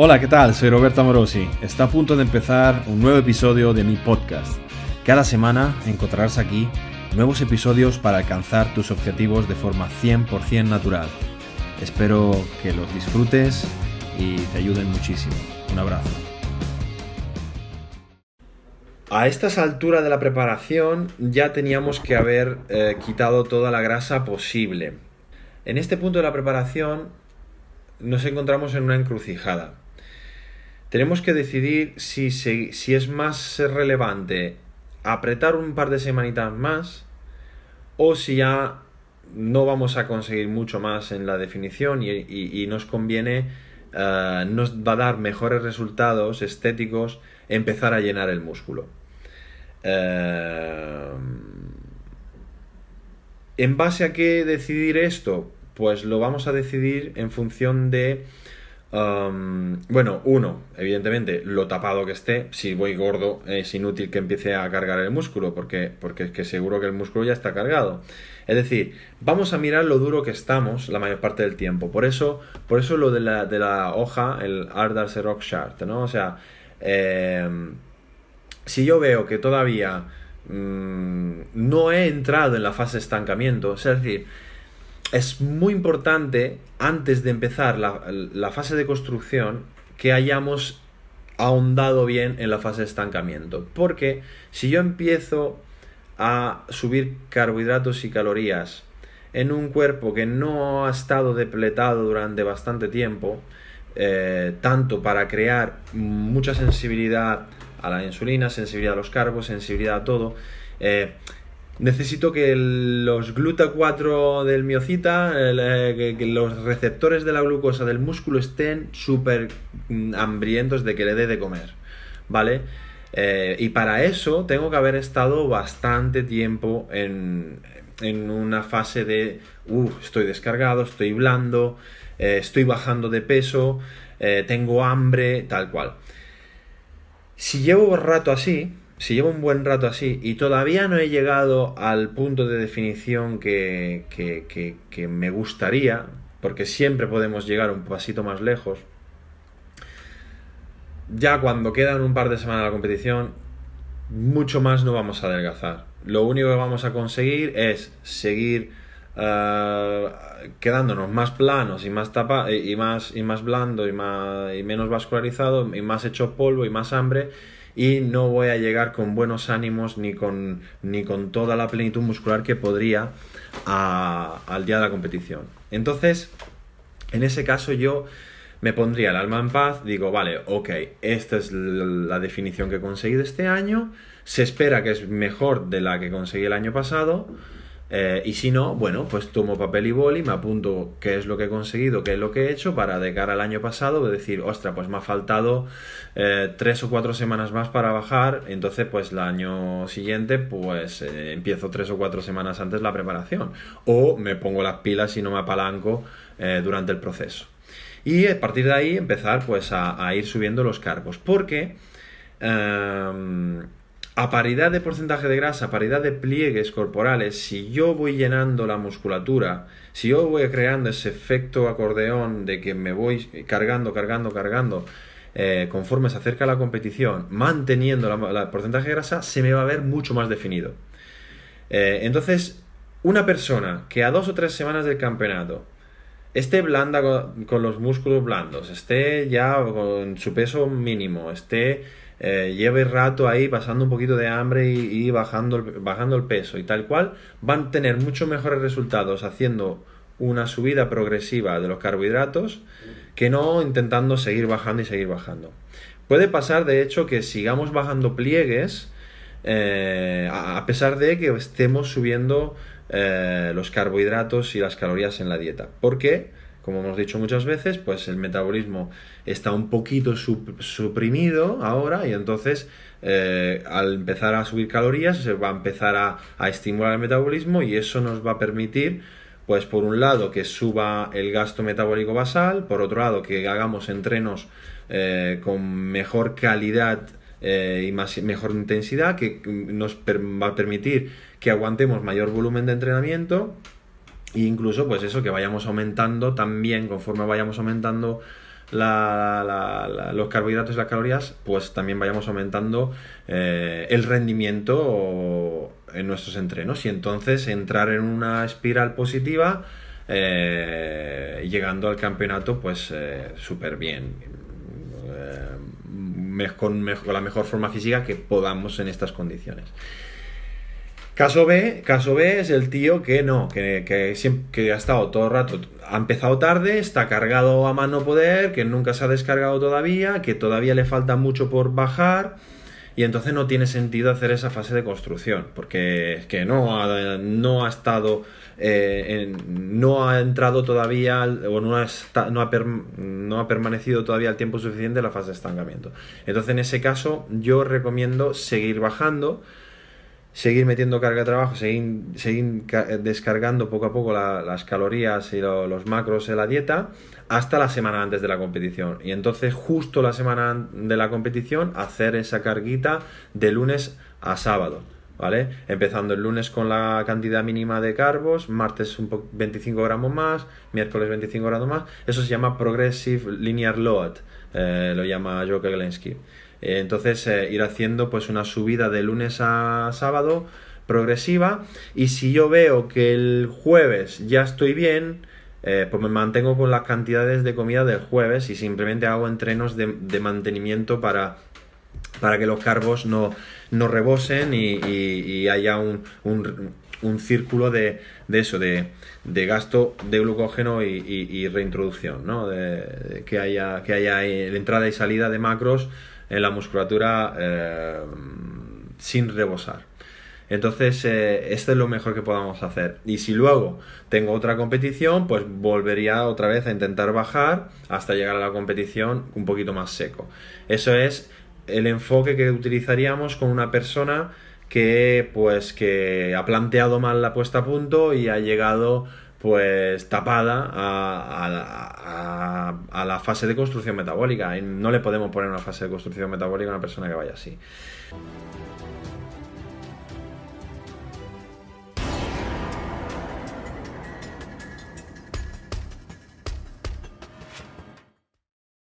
Hola, ¿qué tal? Soy Roberto Amorosi. Está a punto de empezar un nuevo episodio de mi podcast. Cada semana encontrarás aquí nuevos episodios para alcanzar tus objetivos de forma 100% natural. Espero que los disfrutes y te ayuden muchísimo. Un abrazo. A estas alturas de la preparación ya teníamos que haber eh, quitado toda la grasa posible. En este punto de la preparación nos encontramos en una encrucijada tenemos que decidir si, si, es más relevante apretar un par de semanitas más o si ya no vamos a conseguir mucho más en la definición y, nos conviene, eh, nos va a dar mejores resultados estéticos empezar a llenar el músculo. Eh, ¿En base a qué decidir esto? Pues lo vamos a decidir en función de bueno, uno, evidentemente, lo tapado que esté. Si voy gordo, es inútil que empiece a cargar el músculo, porque, porque es que seguro que el músculo ya está cargado. Es decir, vamos a mirar lo duro que estamos la mayor parte del tiempo. Por eso, por eso lo de la, de la hoja, el Ardarse Rock Chart, ¿no? O sea, em, si yo veo que todavía mm, no he entrado en la fase de estancamiento, es decir, es muy importante, antes de empezar la, fase de construcción, que hayamos ahondado bien en la fase de estancamiento. Porque si yo empiezo a subir carbohidratos y calorías en un cuerpo que no ha estado depletado durante bastante tiempo, eh, tanto para crear mucha sensibilidad a la insulina, sensibilidad a los carbos, sensibilidad a todo, eh, necesito que los gluta 4 del miocita, eh, que, los receptores de la glucosa del músculo estén súper mm, hambrientos de que le dé de comer, ¿vale? Eh, y para eso tengo que haber estado bastante tiempo en, una fase de, estoy descargado, estoy blando, eh, estoy bajando de peso, tengo hambre, tal cual. Si llevo un rato así, si llevo un buen rato así y todavía no he llegado al punto de definición que, que, me gustaría, porque siempre podemos llegar un pasito más lejos, ya cuando quedan un par de semanas de la competición, mucho más no vamos a adelgazar. Lo único que vamos a conseguir es seguir eh, quedándonos más planos y más tapa y más y más blando y más y menos vascularizado y más hecho polvo y más hambre y no voy a llegar con buenos ánimos ni con, ni con toda la plenitud muscular que podría al día de la competición. Entonces, en ese caso yo me pondría el alma en paz, digo, vale, ok, esta es la definición que he conseguido este año, se espera que es mejor de la que conseguí el año pasado, eh, y si no, bueno, pues tomo papel y boli, me apunto qué es lo que he conseguido, qué es lo que he hecho para de cara al año pasado decir, ostra, pues me ha faltado eh, tres o cuatro semanas más para bajar, entonces pues el año siguiente pues eh, empiezo tres o cuatro semanas antes la preparación o me pongo las pilas y no me apalanco durante el proceso. Y a partir de ahí empezar pues a, ir subiendo los cargos, porque em, a paridad de porcentaje de grasa, a paridad de pliegues corporales, si yo voy llenando la musculatura, si yo voy creando ese efecto acordeón de que me voy cargando, cargando, cargando, eh, conforme se acerca la competición, manteniendo el porcentaje de grasa, se me va a ver mucho más definido. Eh, entonces, una persona que a dos o tres semanas del campeonato esté blanda con los músculos blandos, esté ya con su peso mínimo, esté eh, lleve rato ahí pasando un poquito de hambre y, bajando, bajando el peso y tal cual, van a tener mucho mejores resultados haciendo una subida progresiva de los carbohidratos que no intentando seguir bajando y seguir bajando. Puede pasar, de hecho, que sigamos bajando pliegues eh, a pesar de que estemos subiendo eh, los carbohidratos y las calorías en la dieta. ¿Por qué? Como hemos dicho muchas veces, pues el metabolismo está un poquito suprimido ahora y entonces eh, al empezar a subir calorías se va a empezar a, estimular el metabolismo y eso nos va a permitir pues por un lado que suba el gasto metabólico basal, por otro lado que hagamos entrenos eh, con mejor calidad eh, y mejor intensidad, que nos va a permitir que aguantemos mayor volumen de entrenamiento e incluso, pues eso, que vayamos aumentando también, conforme vayamos aumentando los carbohidratos y las calorías, pues también vayamos aumentando eh, el rendimiento en nuestros entrenos y entonces entrar en una espiral positiva eh, llegando al campeonato pues súper bien con, la mejor forma física que podamos en estas condiciones. Caso B, caso B es el tío que no, que, que, ha estado todo el rato, ha empezado tarde, está cargado a mano poder, que nunca se ha descargado todavía, que todavía le falta mucho por bajar y entonces no tiene sentido hacer esa fase de construcción, porque que no ha, no ha estado, eh, no ha entrado todavía o no ha, no, ha no ha permanecido todavía el tiempo suficiente en la fase de estancamiento. Entonces en ese caso yo recomiendo seguir bajando seguir metiendo carga de trabajo, seguir, seguir descargando poco a poco las calorías y los macros en la dieta hasta la semana antes de la competición. Y entonces justo la semana de la competición hacer esa carguita de lunes a sábado. ¿Vale? Empezando el lunes con la cantidad mínima de carbos, martes un 25 gramos más, miércoles 25 gramos más. Eso se llama Progressive Linear Load, eh, lo llama Joe Gelensky. Eh, entonces, eh, ir haciendo pues una subida de lunes a sábado progresiva y si yo veo que el jueves ya estoy bien, eh, pues me mantengo con las cantidades de comida del jueves y simplemente hago entrenos de, mantenimiento para, para que los carbos no, no rebosen y, haya un, un, círculo de, de eso, de, de, gasto de glucógeno y, reintroducción, ¿no? De, que haya, que haya entrada y salida de macros en la musculatura eh, sin rebosar. Entonces, eh, esto es lo mejor que podamos hacer. Y si luego tengo otra competición, pues volvería otra vez a intentar bajar hasta llegar a la competición un poquito más seco. Eso es el enfoque que utilizaríamos con una persona que pues que ha planteado mal la puesta a punto y ha llegado pues tapada a, a, la fase de construcción metabólica. No le podemos poner una fase de construcción metabólica a una persona que vaya así.